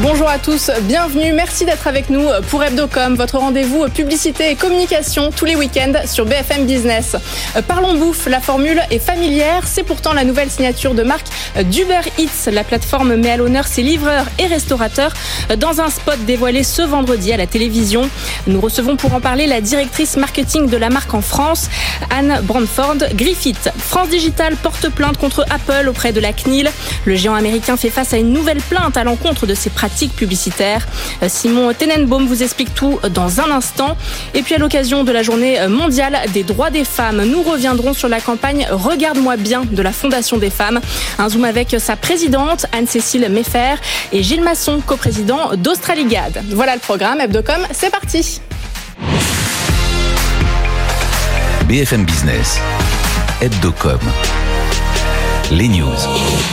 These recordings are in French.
Bonjour à tous, bienvenue, merci d'être avec nous pour Hebdocom, votre rendez-vous publicité et communication tous les week-ends sur BFM Business. Parlons bouffe, la formule est familière, c'est pourtant la nouvelle signature de marque d'Uber Eats. La plateforme met à l'honneur ses livreurs et restaurateurs dans un spot dévoilé ce vendredi à la télévision. Nous recevons pour en parler la directrice marketing de la marque en France, Anne Brandford Griffith. France Digital porte plainte contre Apple auprès de la CNIL. Le géant américain fait face à une nouvelle plainte à l'encontre de ses pratiques publicitaires. Euh, Simon Tenenbaum vous explique tout dans un instant. Et puis à l'occasion de la journée mondiale des droits des femmes, nous reviendrons sur la campagne Regarde-moi bien de la Fondation des femmes. Un zoom avec sa présidente Anne-Cécile Meffer et Gilles Masson, coprésident d'Australigade. Voilà le programme Hebdocom, c'est parti. BFM Business, Hebdocom, les news.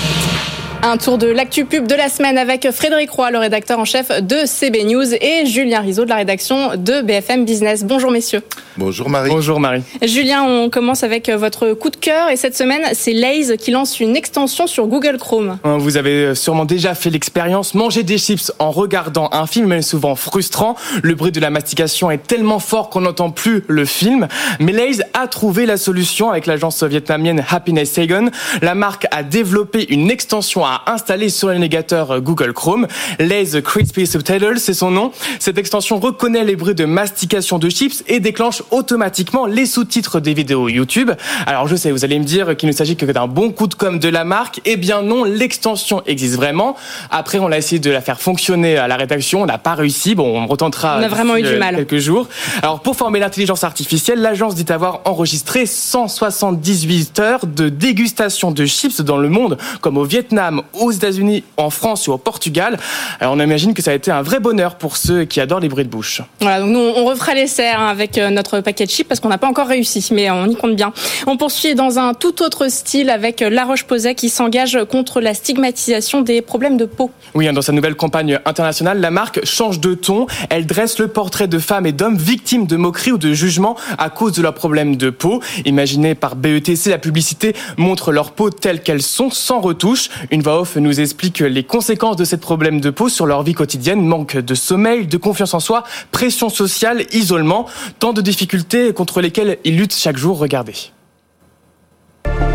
Un tour de l'actu pub de la semaine avec Frédéric Roy, le rédacteur en chef de CB News, et Julien Rizzo de la rédaction de BFM Business. Bonjour messieurs. Bonjour Marie. Bonjour Marie. Julien, on commence avec votre coup de cœur et cette semaine, c'est Lays qui lance une extension sur Google Chrome. Vous avez sûrement déjà fait l'expérience. Manger des chips en regardant un film est souvent frustrant. Le bruit de la mastication est tellement fort qu'on n'entend plus le film. Mais Lays a trouvé la solution avec l'agence vietnamienne Happiness Saigon. La marque a développé une extension à installer sur le navigateur Google Chrome. Lays Crispy Subtitles, c'est son nom. Cette extension reconnaît les bruits de mastication de chips et déclenche automatiquement les sous-titres des vidéos YouTube. Alors je sais, vous allez me dire qu'il ne s'agit que d'un bon coup de com' de la marque. Eh bien non, l'extension existe vraiment. Après, on a essayé de la faire fonctionner à la rédaction, on n'a pas réussi. Bon, on retentera On a vraiment eu du mal. quelques jours. Alors pour former l'intelligence artificielle, l'agence dit avoir enregistré 178 heures de dégustation de chips dans le monde, comme au Vietnam, aux États-Unis, en France ou au Portugal. Alors on imagine que ça a été un vrai bonheur pour ceux qui adorent les bruits de bouche. Voilà, donc nous, on refera l'essai hein, avec euh, notre paquet de chips parce qu'on n'a pas encore réussi, mais on y compte bien. On poursuit dans un tout autre style avec La Roche-Posay qui s'engage contre la stigmatisation des problèmes de peau. Oui, hein, dans sa nouvelle campagne internationale, la marque change de ton. Elle dresse le portrait de femmes et d'hommes victimes de moqueries ou de jugements à cause de leurs problèmes de peau. Imaginée par BETC, la publicité montre leur peau telle qu'elles sont, sans retouche. Une nous explique les conséquences de ces problèmes de peau sur leur vie quotidienne. Manque de sommeil, de confiance en soi, pression sociale, isolement. Tant de difficultés contre lesquelles ils luttent chaque jour. Regardez.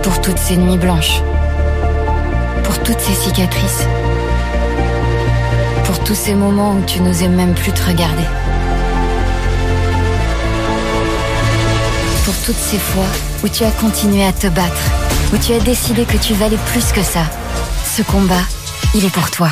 Pour toutes ces nuits blanches. Pour toutes ces cicatrices. Pour tous ces moments où tu n'osais même plus te regarder. Pour toutes ces fois où tu as continué à te battre. Où tu as décidé que tu valais plus que ça. Ce combat, il est pour toi.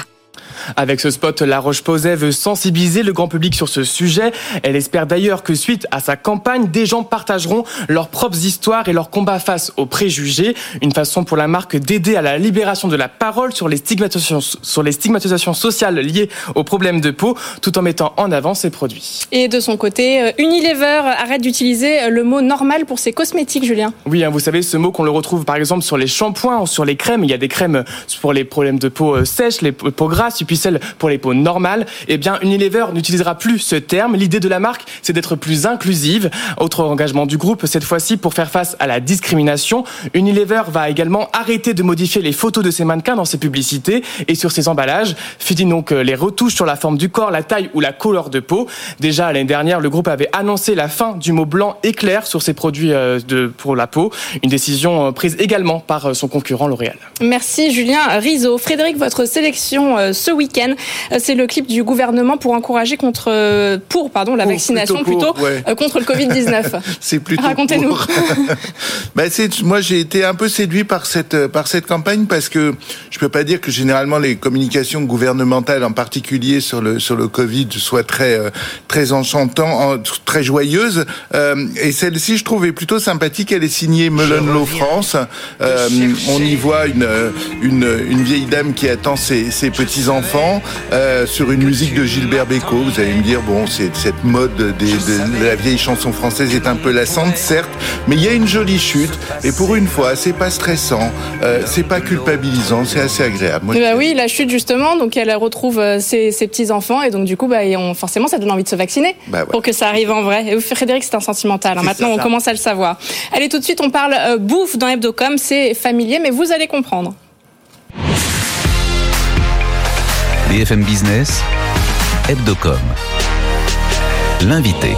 Avec ce spot, La Roche-Posay veut sensibiliser le grand public sur ce sujet. Elle espère d'ailleurs que suite à sa campagne, des gens partageront leurs propres histoires et leurs combats face aux préjugés. Une façon pour la marque d'aider à la libération de la parole sur les stigmatisations, sur les stigmatisations sociales liées aux problèmes de peau, tout en mettant en avant ses produits. Et de son côté, euh, Unilever arrête d'utiliser le mot normal pour ses cosmétiques, Julien. Oui, hein, vous savez, ce mot qu'on le retrouve par exemple sur les shampoings ou sur les crèmes. Il y a des crèmes pour les problèmes de peau euh, sèche, les peaux grasses, puis celles pour les peaux normales. Eh bien, Unilever n'utilisera plus ce terme. L'idée de la marque, c'est d'être plus inclusive. Autre engagement du groupe, cette fois-ci pour faire face à la discrimination. Unilever va également arrêter de modifier les photos de ses mannequins dans ses publicités et sur ses emballages. Fini donc euh, les retouches sur la forme du corps, la taille ou la couleur de peau. Déjà l'année dernière, le groupe avait annoncé la fin du mot blanc éclair sur ses produits euh, pour la peau. Une décision euh, prise également par son concurrent L'Oréal. Merci Julien Rizzo. Frédéric, votre sélection ce week-end, c'est le clip du gouvernement pour encourager contre pour pardon la Pour, vaccination plutôt plutôt, pour, ouais. euh, contre le Covid-19. C'est plutôt. Racontez-nous. Ben, moi, j'ai été un peu séduit par cette par cette campagne parce que je peux pas dire que généralement les communications gouvernementales, en particulier sur le sur le Covid, soient très euh, très enchantants, en- très joyeuses. Euh, et celle-ci, je trouve, est plutôt sympathique. Elle est signée Melon France. Euh, on y voit une une une vieille dame qui attend ses ses petits enfants euh, sur une musique de Gilbert Bécaud. Vous allez me dire, bon, c'est cette mode des, de, la vieille chanson française est un peu lassante, certes, mais il y a une jolie chute. Et pour une fois, c'est pas stressant, euh, c'est pas culpabilisant, c'est assez agréable. bah oui, la chute justement, donc elle retrouve euh, ses, ses petits enfants et donc du coup, bah, on, forcément, ça donne envie de se vacciner bah pour que ça arrive en vrai. Et Frédéric, c'est un sentimental. Hein. Maintenant, on commence à le savoir. Allez, tout de suite, on parle euh, bouffe dans Hebdocom. C'est familier, mais vous allez comprendre. BFM Business, Hebdocom. L'invité.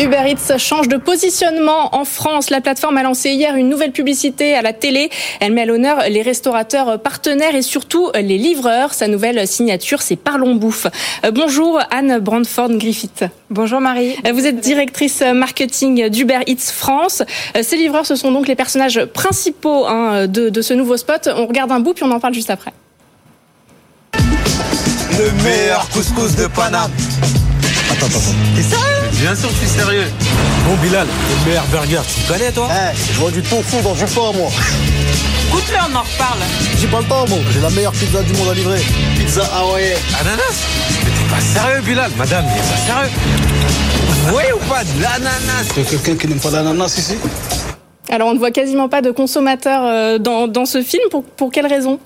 Uber Eats change de positionnement en France. La plateforme a lancé hier une nouvelle publicité à la télé. Elle met à l'honneur les restaurateurs partenaires et surtout les livreurs. Sa nouvelle signature, c'est Parlons Bouffe. Euh, bonjour Anne Brandford Griffith. Bonjour Marie. Euh, vous êtes directrice marketing d'Uber Eats France. Euh, ces livreurs, ce sont donc les personnages principaux hein, de ce nouveau spot. On regarde un bout puis on en parle juste après. Le meilleur couscous de Paname. Attends, attends, attends. C'est ça Bien sûr que je suis sérieux. Bon Bilal, le meilleur burger, tu le connais toi? Eh, je vois du tofu dans du pain moi. Goûte-le, on en reparle. J'ai pas le temps moi, j'ai la meilleure pizza du monde à livrer. Pizza hawaïenne. Ananas? Mais t'es pas sérieux Bilal Madame, il est pas sérieux Oui ou pas de l'ananas? Y'a quelqu'un qui n'aime pas l'ananas ici? Alors on ne voit quasiment pas de consommateurs euh, dans, dans ce film. Pour, pour quelle raison?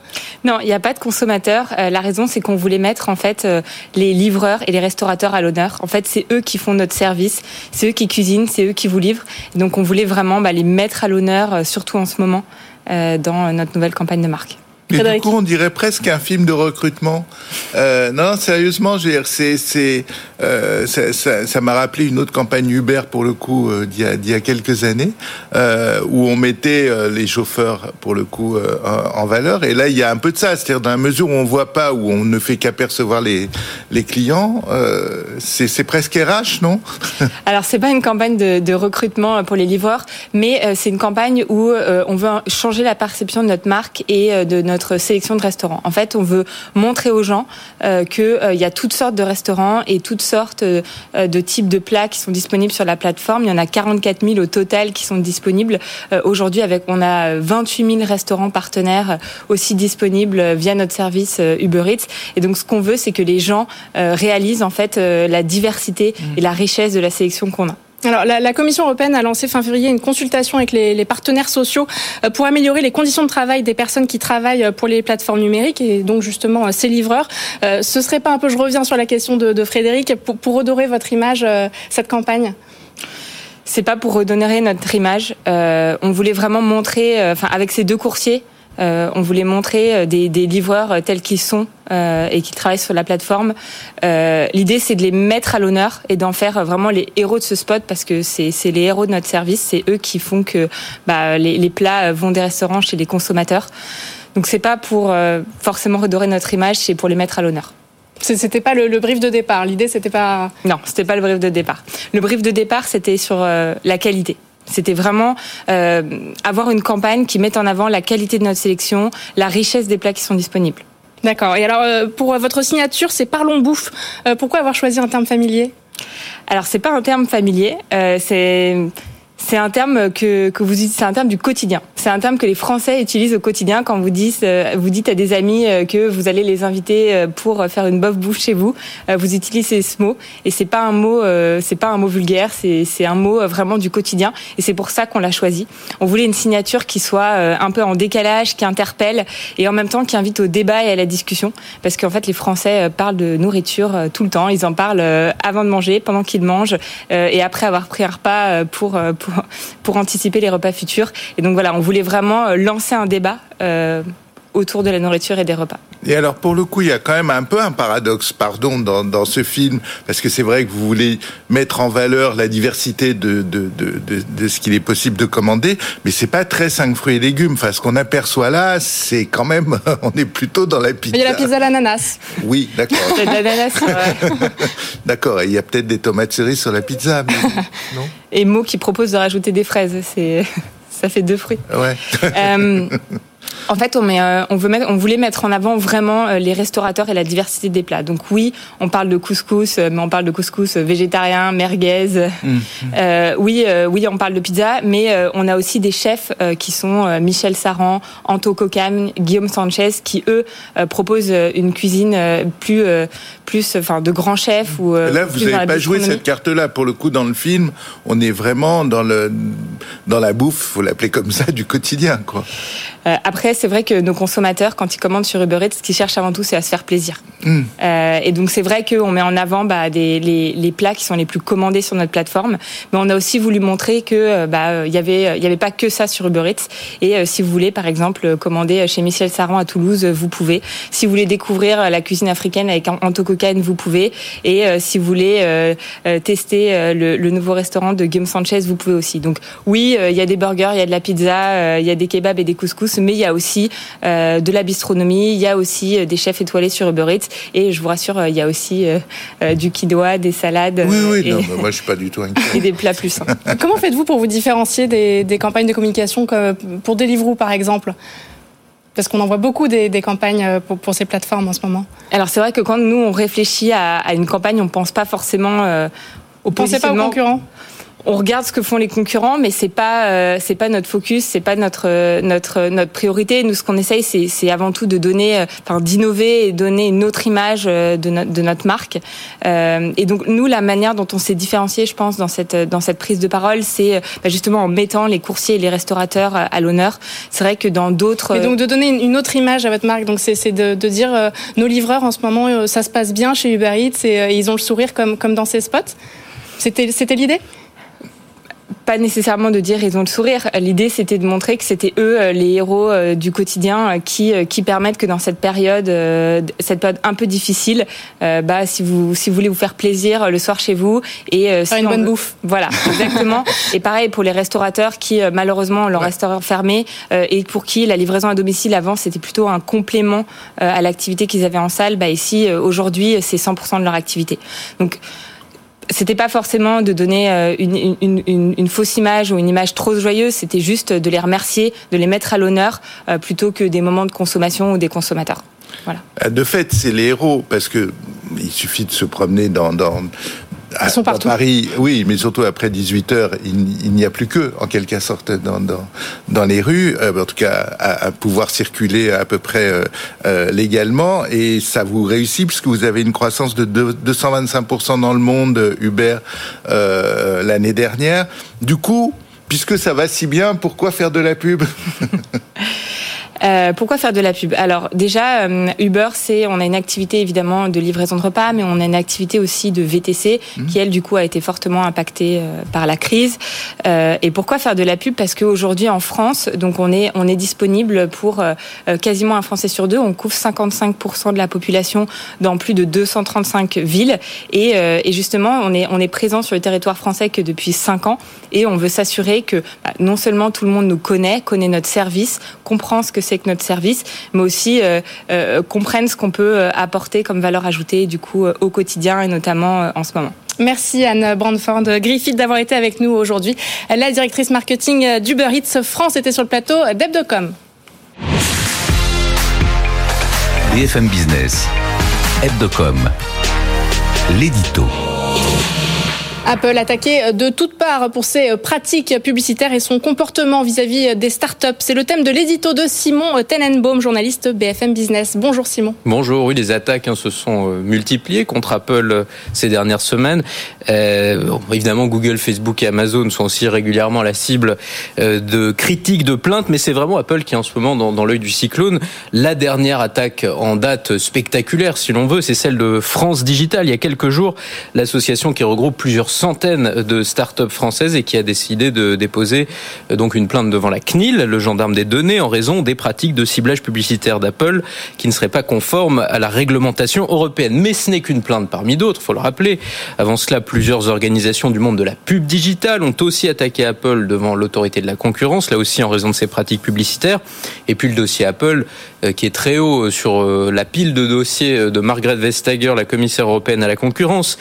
Non, il n'y a pas de consommateurs. Euh, la raison, c'est qu'on voulait mettre en fait euh, les livreurs et les restaurateurs à l'honneur. En fait, c'est eux qui font notre service, c'est eux qui cuisinent, c'est eux qui vous livrent. donc on voulait vraiment bah, les mettre à l'honneur, surtout en ce moment, dans notre nouvelle campagne de marque. Et du coup, on dirait presque un film de recrutement. Euh, non, sérieusement, c'est, c'est, euh, ça, ça, ça, m'a rappelé une autre campagne Uber pour le coup euh, d'il, y a, d'il y a quelques années, euh, où on mettait euh, les chauffeurs pour le coup euh, en, valeur. Et là, il y a un peu de ça, c'est-à-dire dans la mesure où on voit pas, où on ne fait qu'apercevoir les les clients, c'est, c'est presque RH, non? Alors, c'est pas une campagne de, de, recrutement pour les livreurs, mais c'est une campagne où on veut changer la perception de notre marque et de notre sélection de restaurants. En fait, on veut montrer aux gens euh, qu'il euh, y a toutes sortes de restaurants et toutes sortes euh, de types de plats qui sont disponibles sur la plateforme. Il y en a 44 000 au total qui sont disponibles. Aujourd'hui, avec on a 28 000 restaurants partenaires aussi disponibles via notre service Uber Eats. Et donc, ce qu'on veut, c'est que les gens réalisent en fait la diversité mmh. et la richesse de la sélection qu'on a. Alors, la, Commission européenne a lancé fin février une consultation avec les, partenaires sociaux euh, pour améliorer les conditions de travail des personnes qui travaillent euh, pour les plateformes numériques et donc justement euh, ces livreurs. Euh, ce serait pas un peu, je reviens sur la question de, de Frédéric, pour, pour, redorer votre image, cette campagne? C'est pas pour redorer notre image. On voulait vraiment montrer, enfin avec ces deux coursiers, on voulait montrer des, des livreurs tels qu'ils sont euh, et qui travaillent sur la plateforme. Euh, L'idée, c'est de les mettre à l'honneur et d'en faire vraiment les héros de ce spot parce que c'est les héros de notre service. C'est eux qui font que bah, les, les, plats vont des restaurants chez les consommateurs. Donc c'est pas pour euh, forcément redorer notre image, c'est pour les mettre à l'honneur. C'était pas le, le, brief de départ. L'idée, c'était pas. Non, c'était pas le brief de départ. Le brief de départ, c'était sur euh, la qualité. C'était vraiment euh, avoir une campagne qui mette en avant la qualité de notre sélection, la richesse des plats qui sont disponibles. D'accord. Et alors, euh, pour votre signature, c'est Parlons Bouffe. Euh, pourquoi avoir choisi un terme familier? Alors, c'est pas un terme familier. Euh, c'est c'est un terme que, que vous c'est un terme du quotidien. C'est un terme que les Français utilisent au quotidien quand vous dites vous dites à des amis que vous allez les inviter pour faire une bof bouffe chez vous. Vous utilisez ce mot et c'est pas un mot c'est pas un mot vulgaire, c'est c'est un mot vraiment du quotidien et c'est pour ça qu'on l'a choisi. On voulait une signature qui soit un peu en décalage, qui interpelle et en même temps qui invite au débat et à la discussion parce qu'en fait les Français parlent de nourriture tout le temps, ils en parlent avant de manger, pendant qu'ils mangent et après avoir pris un repas pour, pour pour, anticiper les repas futurs. Et donc voilà, on voulait vraiment lancer un débat euh, autour de la nourriture et des repas. Et alors pour le coup, il y a quand même un peu un paradoxe, pardon, dans, dans ce film, parce que c'est vrai que vous voulez mettre en valeur la diversité de, de, de, de, de ce qu'il est possible de commander, mais c'est pas très cinq fruits et légumes. Enfin, ce qu'on aperçoit là, c'est quand même, on est plutôt dans la pizza. Il y a la pizza à l'ananas. Oui, d'accord. Il y a de l'ananas. d'accord. Il y a peut-être des tomates cerises sur la pizza, mais non. Et Mo qui propose de rajouter des fraises, c'est ça fait deux fruits. Ouais. euh, En fait, on, met, euh, on, veut mettre, on voulait mettre en avant vraiment euh, les restaurateurs et la diversité des plats. Donc oui, on parle de couscous, euh, mais on parle de couscous végétarien, merguez. Euh, oui, oui, on parle de pizza, mais on a aussi des chefs qui sont Michel Saran, Anto Cocan, Guillaume Sanchez, qui eux proposent une cuisine plus, plus, enfin, de grands chefs ou. Là, vous n'avez pas joué cette carte-là. Pour le coup, dans le film, on est vraiment dans le dans la bouffe, faut l'appeler comme ça, du quotidien, quoi. Euh, après, c'est vrai que nos consommateurs, quand ils commandent sur Uber Eats, ce qu'ils cherchent avant tout, c'est à se faire plaisir. Mm. Euh, et donc, c'est vrai qu'on met en avant bah, des, les, les plats qui sont les plus commandés sur notre plateforme. Mais on a aussi voulu montrer que euh, bah, euh, il y avait, il y avait pas que ça sur Uber Eats. Et euh, si vous voulez, par exemple, euh, commander chez Michel Saran à Toulouse, vous pouvez. Si vous voulez découvrir la cuisine africaine avec Anto Cocaine, vous pouvez. Et euh, si vous voulez tester le, le nouveau restaurant de Guillaume Sanchez, vous pouvez aussi. Donc, oui, il y a des burgers, il y a de la pizza, il y a des kebabs et des couscous, mais il y a aussi euh, de la bistronomie, il y a aussi euh, des chefs étoilés sur Uber Eats, et je vous rassure, euh, il y a aussi euh, euh, du quinoa, des salades Oui, oui, et, non, mais moi, je suis pas du tout inquiet. et des plats plus sains. Comment faites-vous pour vous différencier des, des campagnes de communication comme pour Deliveroo par exemple? Parce qu'on en voit beaucoup des, des campagnes pour, pour ces plateformes en ce moment. Alors c'est vrai que quand nous on réfléchit à, à une campagne, on pense pas forcément euh, au pensez pas aux concurrents? On regarde ce que font les concurrents, mais c'est pas euh, c'est pas notre focus, c'est pas notre euh, notre notre priorité. Nous, ce qu'on essaye, c'est avant tout de donner, euh, enfin d'innover et donner une autre image euh, de notre de notre marque. Euh, et donc nous, la manière dont on s'est différencié, je pense, dans cette dans cette prise de parole, c'est euh, bah, justement en mettant les coursiers et les restaurateurs euh, à l'honneur. C'est vrai que dans d'autres Et donc de donner une- autre image à votre marque. Donc c'est c'est de, dire euh, nos livreurs en ce moment euh, ça se passe bien chez Uber Eats et euh, ils ont le sourire comme comme dans ces spots. C'était c'était l'idée? Pas nécessairement de dire ils ont le sourire. L'idée c'était de montrer que c'était eux euh, les héros euh, du quotidien euh, qui qui permettent que dans cette période cette période un peu difficile, bah si vous si vous voulez vous faire plaisir le soir chez vous et si une on bonne veut- bouffe. Voilà, exactement. et pareil pour les restaurateurs qui malheureusement ont leur Ouais. restaurant fermé et pour qui la livraison à domicile avant c'était plutôt un complément à l'activité qu'ils avaient en salle. Bah ici aujourd'hui c'est 100% de leur activité. Donc c'était pas forcément de donner euh, une, fausse image ou une image trop joyeuse, c'était juste de les remercier, de les mettre à l'honneur euh, plutôt que des moments de consommation ou des consommateurs. Voilà. Euh, De fait, c'est les héros parce que il suffit de se promener dans dans à- Ils sont. Paris, oui, mais surtout après 18 heures, il, il n'y a plus que, en quelque sorte, dans dans, dans les rues, euh, en tout cas, à, à pouvoir circuler à peu près euh, euh, légalement, et ça vous réussit puisque vous avez une croissance de deux- 225% dans le monde euh, Uber euh, l'année dernière. Du coup. Puisque ça va si bien, pourquoi faire de la pub? Euh, pourquoi faire de la pub? Alors déjà, euh, Uber, c'est on a une activité évidemment de livraison de repas, mais on a une activité aussi de VTC qui elle du coup a été fortement impactée euh, par la crise. Euh, et pourquoi faire de la pub? Parce qu'aujourd'hui en France, donc on est on est disponible pour euh, quasiment un Français sur deux. On couvre 55% de la population dans plus de 235 villes. Et, euh, et justement, on est on est présent sur le territoire français que depuis 5 ans, et on veut s'assurer que bah, non seulement tout le monde nous connaît, connaît notre service, comprend ce que c'est que notre service, mais aussi euh, euh, comprennent ce qu'on peut euh, apporter comme valeur ajoutée du coup euh, au quotidien et notamment euh, en ce moment. Merci Anne Brandford Griffith d'avoir été avec nous aujourd'hui. La directrice marketing d'Uber Eats France était sur le plateau d'Ebdocom. BFM Business, Hebdocom, l'édito. Apple attaqué de toutes parts pour ses pratiques publicitaires et son comportement vis-à-vis des startups. C'est le thème de l'édito de Simon Tenenbaum, journaliste BFM Business. Bonjour Simon. Bonjour, oui, les attaques hein, se sont euh, multipliées contre Apple euh, ces dernières semaines. Euh, évidemment, Google, Facebook et Amazon sont aussi régulièrement la cible de critiques, de plaintes, mais c'est vraiment Apple qui est en ce moment dans, dans l'œil du cyclone. La dernière attaque en date spectaculaire, si l'on veut, c'est celle de France Digital. Il y a quelques jours, l'association qui regroupe plusieurs centaines de startups françaises et qui a décidé de déposer euh, donc une plainte devant la CNIL, le gendarme des données, en raison des pratiques de ciblage publicitaire d'Apple qui ne seraient pas conformes à la réglementation européenne. Mais ce n'est qu'une plainte parmi d'autres, faut le rappeler. Avant cela, plusieurs organisations du monde de la pub digitale ont aussi attaqué Apple devant l'autorité de la concurrence, là aussi en raison de ses pratiques publicitaires. Et puis le dossier Apple, euh, qui est très haut sur euh, la pile de dossiers de Margaret Vestager, la commissaire européenne à la concurrence,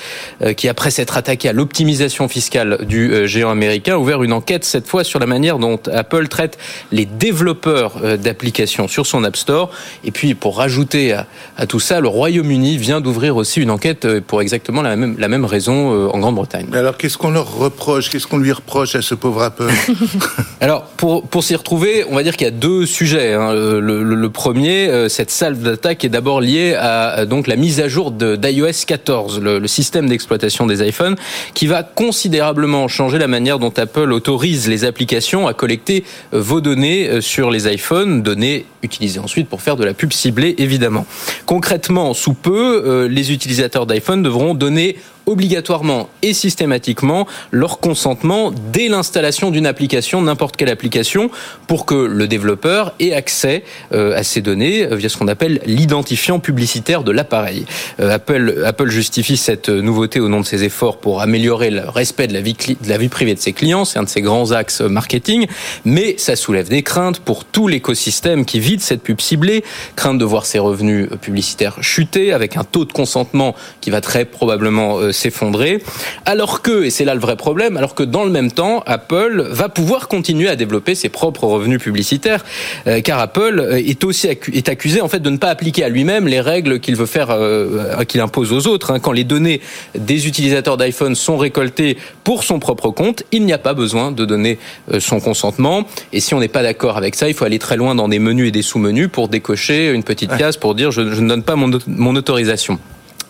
qui après s'être attaquée à l'optimisation fiscale du euh, géant américain, a ouvert une enquête cette fois sur la manière dont Apple traite les développeurs euh, d'applications sur son App Store. Et puis, pour rajouter à, à tout ça, le Royaume-Uni vient d'ouvrir aussi une enquête euh, pour exactement la même, la même raison en Grande-Bretagne. Alors, qu'est-ce qu'on leur reproche? Qu'est-ce qu'on lui reproche à ce pauvre Apple? Alors, pour, pour s'y retrouver, on va dire qu'il y a deux sujets. hein. Le, le- le premier, cette salve d'attaque est d'abord liée à donc la mise à jour d'iOS 14, le, le système d'exploitation des iPhones, qui va considérablement changer la manière dont Apple autorise les applications à collecter euh, vos données euh, sur les iPhones, données utilisées ensuite pour faire de la pub ciblée, évidemment. Concrètement, sous peu, euh, les utilisateurs d'iPhone devront donner obligatoirement et systématiquement leur consentement dès l'installation d'une application, n'importe quelle application, pour que le développeur ait accès euh, à ces données euh, via ce qu'on appelle l'identifiant publicitaire de l'appareil. Euh, Apple, Apple justifie cette nouveauté au nom de ses efforts pour améliorer le respect de la vie, de la vie privée de ses clients, c'est un de ses grands axes marketing, mais ça soulève des craintes pour tout l'écosystème qui vit de cette pub ciblée, crainte de voir ses revenus publicitaires chuter avec un taux de consentement qui va très probablement s'effondrer, alors que, et c'est là le vrai problème, alors que dans le même temps, Apple va pouvoir continuer à développer ses propres revenus publicitaires, euh, car Apple euh, est aussi accu- est accusé en fait de ne pas appliquer à lui-même les règles qu'il veut faire, euh, qu'il impose aux autres. hein. Quand les données des utilisateurs d'iPhone sont récoltées pour son propre compte, il n'y a pas besoin de donner son consentement. Et si on n'est pas d'accord avec ça, il faut aller très loin dans des menus et des sous-menus pour décocher une petite case pour dire je, je ne donne pas mon, mon autorisation.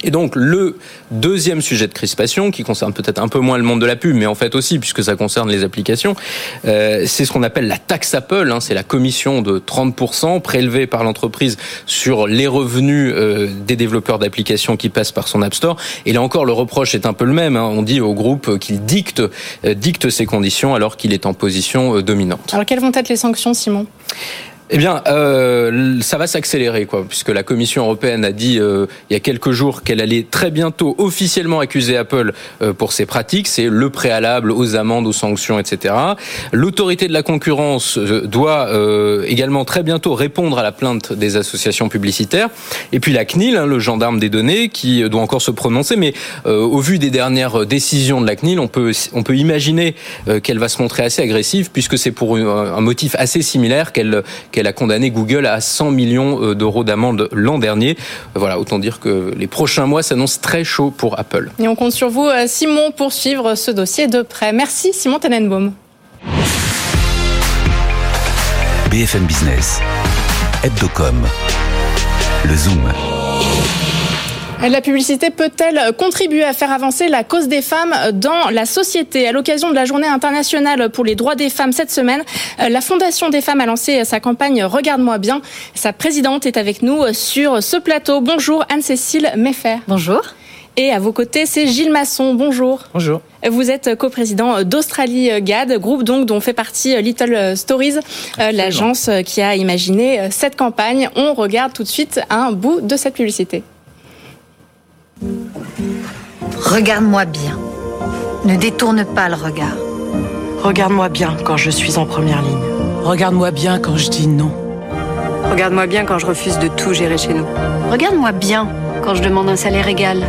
Et donc le deuxième sujet de crispation, qui concerne peut-être un peu moins le monde de la pub, mais en fait aussi puisque ça concerne les applications, euh, c'est ce qu'on appelle la taxe Apple. Hein, c'est la commission de 30% prélevée par l'entreprise sur les revenus euh, des développeurs d'applications qui passent par son App Store. Et là encore, le reproche est un peu le même. hein. On dit au groupe qu'il dicte, euh, dicte ses conditions alors qu'il est en position euh, dominante. Alors quelles vont être les sanctions, Simon? Eh bien, euh, ça va s'accélérer, quoi, puisque la Commission européenne a dit euh, il y a quelques jours qu'elle allait très bientôt officiellement accuser Apple euh, pour ses pratiques. C'est le préalable aux amendes, aux sanctions, etc. L'autorité de la concurrence euh, doit euh, également très bientôt répondre à la plainte des associations publicitaires. Et puis la CNIL, hein, le gendarme des données, qui doit encore se prononcer. Mais euh, au vu des dernières décisions de la CNIL, on peut on peut imaginer euh, qu'elle va se montrer assez agressive, puisque c'est pour un motif assez similaire qu'elle qu'elle a condamné Google à 100 millions euh, d'euros d'amende l'an dernier. Voilà, autant dire que les prochains mois s'annoncent très chauds pour Apple. Et on compte sur vous, euh, Simon, pour suivre ce dossier de près. Merci, Simon Tenenbaum. BFM Business, Hebdocom, le Zoom. La publicité peut-elle contribuer à faire avancer la cause des femmes dans la société? À l'occasion de la journée internationale pour les droits des femmes cette semaine, la Fondation des femmes a lancé sa campagne Regarde-moi bien. Sa présidente est avec nous sur ce plateau. Bonjour Anne-Cécile Meffer. Bonjour. Et à vos côtés, c'est Gilles Masson. Bonjour. Bonjour. Vous êtes coprésident d'Australie GAD, groupe donc dont fait partie Little Stories, euh, l'agence qui a imaginé cette campagne. On regarde tout de suite un bout de cette publicité. Regarde-moi bien. Ne détourne pas le regard. Regarde-moi bien quand je suis en première ligne. Regarde-moi bien quand je dis non. Regarde-moi bien quand je refuse de tout gérer chez nous. Regarde-moi bien quand je demande un salaire égal.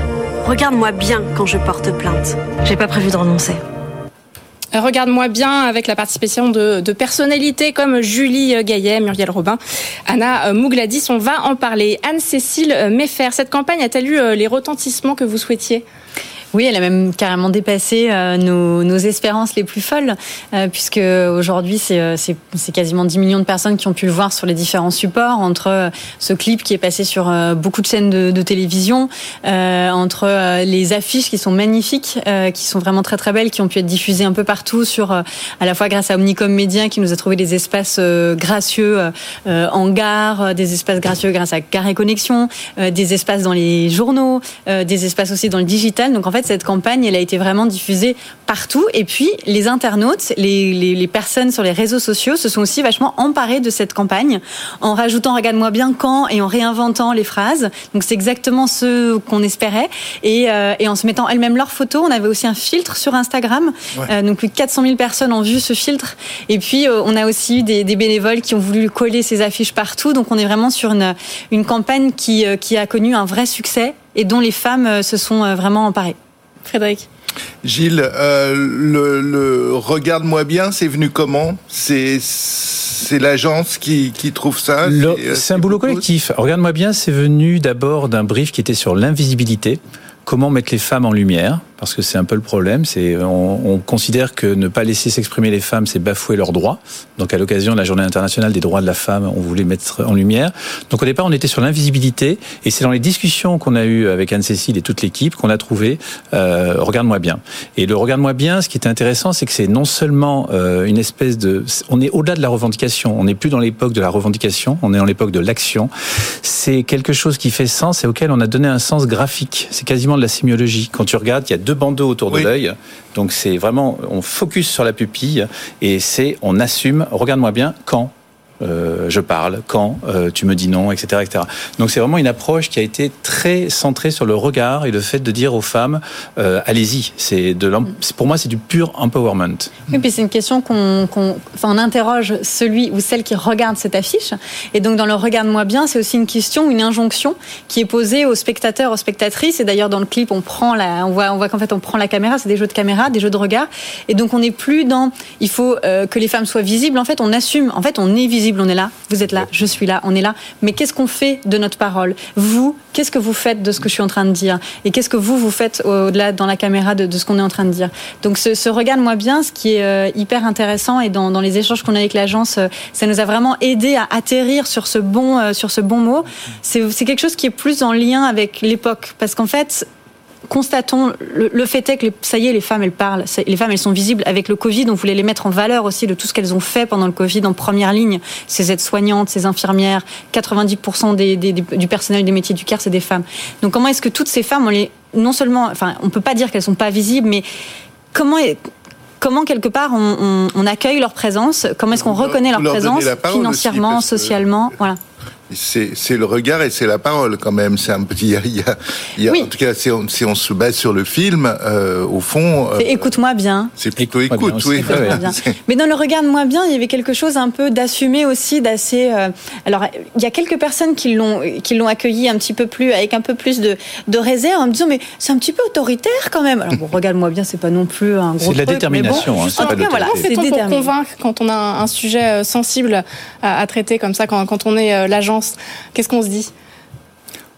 Regarde-moi bien quand je porte plainte. J'ai pas prévu de renoncer. Regarde-moi bien avec la participation de, de, personnalités comme Julie Gaillet, Muriel Robin, Anna Mougladis. On va en parler. Anne-Cécile Meffer, cette campagne a-t-elle eu les retentissements que vous souhaitiez? Oui, elle a même carrément dépassé euh, nos, nos, espérances les plus folles, euh, puisque aujourd'hui, c'est quasiment 10 millions de personnes qui ont pu le voir sur les différents supports, entre euh, ce clip qui est passé sur beaucoup de chaînes de, de télévision, euh, entre les affiches qui sont magnifiques, euh, qui sont vraiment très très belles, qui ont pu être diffusées un peu partout, sur à la fois grâce à Omnicom Média qui nous a trouvé des espaces euh, gracieux en gare, des espaces gracieux grâce à Carré Connexion, euh, des espaces dans les journaux, euh, des espaces aussi dans le digital. Donc en fait, cette campagne, elle a été vraiment diffusée partout. Et puis, les internautes, les, les, les, personnes sur les réseaux sociaux se sont aussi vachement emparés de cette campagne en rajoutant Regarde-moi bien quand et en réinventant les phrases. Donc, c'est exactement ce qu'on espérait. Et, euh, et, en se mettant elles-mêmes leurs photos, on avait aussi un filtre sur Instagram. Ouais. Euh, donc, plus de 400 000 personnes ont vu ce filtre. Et puis, euh, on a aussi eu des, des, bénévoles qui ont voulu coller ces affiches partout. Donc, on est vraiment sur une, une campagne qui, qui a connu un vrai succès et dont les femmes se sont vraiment emparées. Frédéric. Gilles, euh, le, le regarde-moi bien, c'est venu comment? C'est l'agence qui, qui trouve ça? Euh, C'est un boulot collectif. Regarde-moi bien, c'est venu d'abord d'un brief qui était sur l'invisibilité. Comment mettre les femmes en lumière? Parce que c'est un peu le problème. C'est on, on considère que ne pas laisser s'exprimer les femmes, c'est bafouer leurs droits. Donc à l'occasion de la Journée internationale des droits de la femme, on voulait mettre en lumière. Donc au départ, on était sur l'invisibilité, et c'est dans les discussions qu'on a eues avec Anne-Cécile et toute l'équipe qu'on a trouvé euh, Regarde-moi bien. Et le Regarde-moi bien, ce qui est intéressant, c'est que c'est non seulement euh, une espèce de, on est au-delà de la revendication. On n'est plus dans l'époque de la revendication, on est dans l'époque de l'action. C'est quelque chose qui fait sens et auquel on a donné un sens graphique. C'est quasiment de la sémiologie. Quand tu regardes, il y a deux bandeaux autour de l'œil. Donc c'est vraiment, on focus sur la pupille et c'est, on assume. Regarde-moi bien quand. Euh, je parle, quand euh, tu me dis non, etc., etc. Donc c'est vraiment une approche qui a été très centrée sur le regard et le fait de dire aux femmes, euh, allez-y. C'est de, l'em- c'est- pour moi, c'est du pur empowerment. Oui, puis c'est une question qu'on, enfin, on interroge celui ou celle qui regarde cette affiche. Et donc, dans le regarde-moi bien, c'est aussi une question, une injonction qui est posée aux spectateurs, aux spectatrices. Et d'ailleurs, dans le clip, on prend la, on voit, on voit qu'en fait, on prend la caméra. C'est des jeux de caméra, des jeux de regard. Et donc, on n'est plus dans, il faut que les femmes soient visibles. En fait, on assume. En fait, on est visible. On est là. Vous êtes là. Je suis là. On est là. Mais qu'est-ce qu'on fait de notre parole? Vous, qu'est-ce que vous faites de ce que je suis en train de dire? Et qu'est-ce que vous, vous faites au-delà dans la caméra de, ce qu'on est en train de dire? Donc, ce, regarde-moi bien, ce qui est euh, hyper intéressant et dans, les échanges qu'on a avec l'agence, euh, ça nous a vraiment aidé à atterrir sur ce bon, euh, sur ce bon mot. C'est quelque chose qui est plus en lien avec l'époque, parce qu'en fait, constatons, le, le fait est que les- ça y est, les femmes, elles parlent. Les femmes, elles sont visibles. Avec le Covid, on voulait les mettre en valeur aussi de tout ce qu'elles ont fait pendant le Covid en première ligne. Ces aides-soignantes, ces infirmières, 90% des, des- des- du personnel des métiers du care, c'est des femmes. Donc comment est-ce que toutes ces femmes, on les, non seulement, enfin, on peut pas dire qu'elles sont pas visibles, mais comment est- Comment quelque part on, on- on accueille leur présence? Comment est-ce qu'on reconnaît leur présence financièrement, que- socialement? Voilà. C'est le regard et c'est la parole quand même. C'est un petit. Il y a, il y a- il y a- Oui. En tout cas, si on, si on se base sur le film, euh, au fond, euh, C'est écoute-moi bien. c'est plutôt écoute. aussi. Oui. Bien. Mais dans le regarde-moi bien, il y avait quelque chose un peu d'assumé aussi, d'assez. euh, alors, il y a quelques personnes qui l'ont qui l'ont accueilli un petit peu plus, avec un peu plus de, de réserve, en me disant mais c'est un petit peu autoritaire quand même. Alors bon, regarde-moi bien, c'est pas non plus un gros C'est de la détermination, bon, hein, c'est en tout cas, voilà, c'est fait-on pour convaincre quand on a un sujet euh, sensible à, à traiter comme ça, quand, quand on est euh, Qu'est-ce qu'on se dit?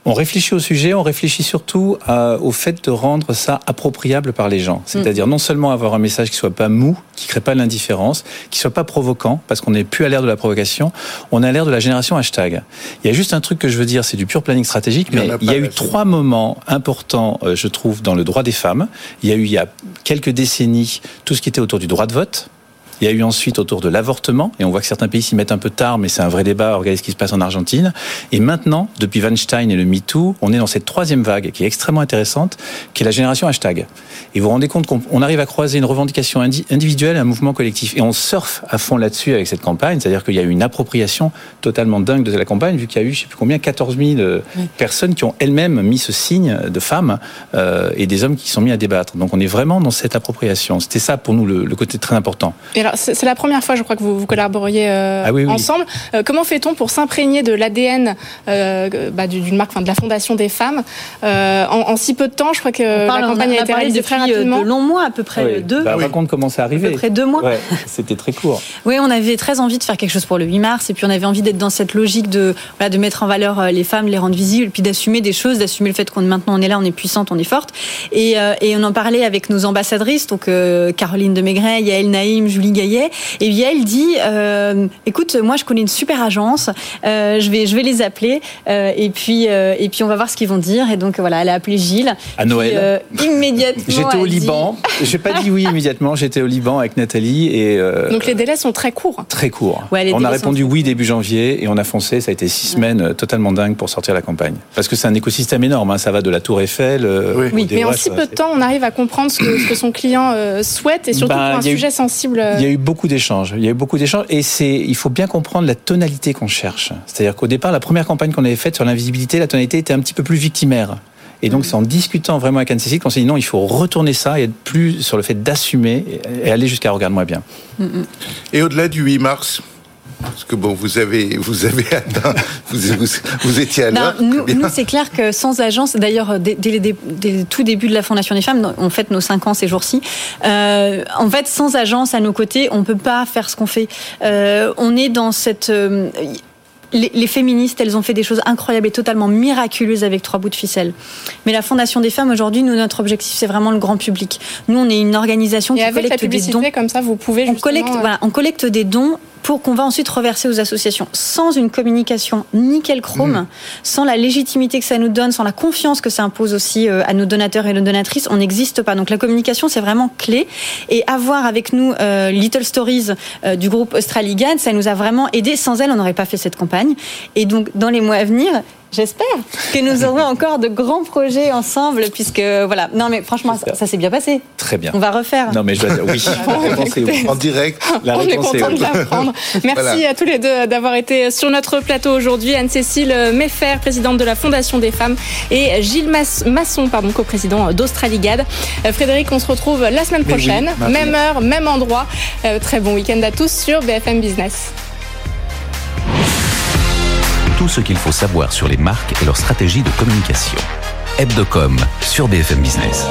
On réfléchit au sujet, on réfléchit surtout à- au fait de rendre ça appropriable par les gens. C'est-à-dire non seulement avoir un message qui soit pas mou, qui crée pas l'indifférence, qui soit pas provoquant, parce qu'on n'est plus à l'ère de la provocation, on est à l'ère de la génération hashtag. Il y a juste un truc que je veux dire, c'est du pur planning stratégique, Il y en mais a il y a eu trois moments importants, euh, je trouve, dans le droit des femmes. Il y a eu il y a quelques décennies tout ce qui était autour du droit de vote. Il y a eu ensuite autour de l'avortement, et on voit que certains pays s'y mettent un peu tard, mais c'est un vrai débat. Regardez ce qui se passe en Argentine. Et maintenant, depuis Weinstein et le MeToo, on est dans cette troisième vague qui est extrêmement intéressante, qui est la génération hashtag. Et vous vous rendez compte qu'on on arrive à croiser une revendication indi- individuelle et un mouvement collectif. Et on surfe à fond là-dessus avec cette campagne, c'est-à-dire qu'il y a eu une appropriation totalement dingue de la campagne, vu qu'il y a eu, je sais plus combien, 14 000 euh, personnes qui ont elles-mêmes mis ce signe de femmes euh, et des hommes qui sont mis à débattre. Donc on est vraiment dans cette appropriation. C'était ça pour nous le, le côté très important. Et alors, c'est c'est la première fois, je crois, que vous, vous collaboriez euh, Ah oui, oui. ensemble. Euh, comment fait-on pour s'imprégner de l'ADN euh, bah, du- d'une marque, enfin, de la Fondation des femmes euh, en, en si peu de temps? Je crois que parle- la campagne on a, a été réalisée depuis très rapidement. de longs mois, à peu près Oui. deux. Bah, Raconte comment c'est arrivé. À peu près deux mois. Ouais, c'était très court. Oui, on avait très envie de faire quelque chose pour le 8 mars, et puis on avait envie d'être dans cette logique de, voilà, de mettre en valeur les femmes, les rendre visibles, et puis d'assumer des choses, d'assumer le fait qu'on maintenant on est là, on est puissante, on est forte. Et, euh, et on en parlait avec nos ambassadrices, donc euh, Caroline de Maigret, Yael Naïm, Julie Gaillet. Et Yael dit, euh, écoute, moi je connais une super agence, euh, je vais, je vais les appeler, euh, et puis, euh, et puis on va voir ce qu'ils vont dire. Et donc voilà, elle a appelé Gilles. À Noël. Qui, euh, immédiatement. J'étais au a dit- Liban. J'ai pas dit oui immédiatement. J'étais au Liban avec Nathalie et euh, Donc les délais sont très courts. très court. Ouais, les on a répondu oui début janvier et on a foncé. Ça a été six semaines totalement dingue pour sortir la campagne. Parce que c'est un écosystème énorme. hein. Ça va de la Tour Eiffel. Oui. mais en si peu de temps, on arrive à comprendre ce que, ce que son client euh, souhaite et surtout Bah, pour un eu- sujet sensible. euh, Il y a eu beaucoup d'échanges. Il y a eu beaucoup d'échanges et c'est, il faut bien comprendre la tonalité qu'on cherche. C'est-à-dire qu'au départ, la première campagne qu'on avait faite sur l'invisibilité, la tonalité était un petit peu plus victimaire. Et donc, c'est en discutant vraiment avec Anne-Cécile qu'on s'est dit non, il faut retourner ça et être plus sur le fait d'assumer et- et aller jusqu'à regarde-moi bien. Et au-delà du 8 mars, Parce que bon, vous avez, vous avez atteint, vous, vous, vous étiez à l'heure. Nous, nous c'est clair que sans agence, d'ailleurs, dès, dès, dès, le tout début de la Fondation des femmes, on fête nos 5 ans ces jours-ci. Euh, en fait, sans agence à nos côtés, on peut pas faire ce qu'on fait. Euh, on est dans cette euh, les, les, féministes, elles ont fait des choses incroyables et totalement miraculeuses avec trois bouts de ficelle. Mais la Fondation des femmes, aujourd'hui, nous, notre objectif, c'est vraiment le grand public. Nous, on est une organisation et qui avec collecte la publicité, des dons. comme ça, vous pouvez on collecte, euh... voilà, on collecte des dons pour qu'on va ensuite reverser aux associations sans une communication nickel chrome, mmh. sans la légitimité que ça nous donne, sans la confiance que ça impose aussi euh, à nos donateurs et nos donatrices, on n'existe pas. Donc la communication c'est vraiment clé et avoir avec nous euh, Little Stories euh, du groupe Australigad, ça nous a vraiment aidé. Sans elle, on n'aurait pas fait cette campagne. Et donc dans les mois à venir, J'espère que nous aurons encore de grands projets ensemble, puisque voilà. Non, mais franchement, ça, ça s'est bien passé. Très bien. On va refaire. Non, mais je dois dire oui. oui. En direct. La On est content de l'apprendre. Merci voilà. à tous les deux d'avoir été sur notre plateau aujourd'hui. Anne-Cécile Meffer, présidente de la Fondation des femmes, et Gilles Masson, pardon, coprésident d'Australigad. Frédéric, on se retrouve la semaine prochaine, oui, même heure, même endroit. Euh, très bon week-end à tous sur BFM Business tout ce qu'il faut savoir sur les marques et leur stratégie de communication. Hebdocom sur BFM Business.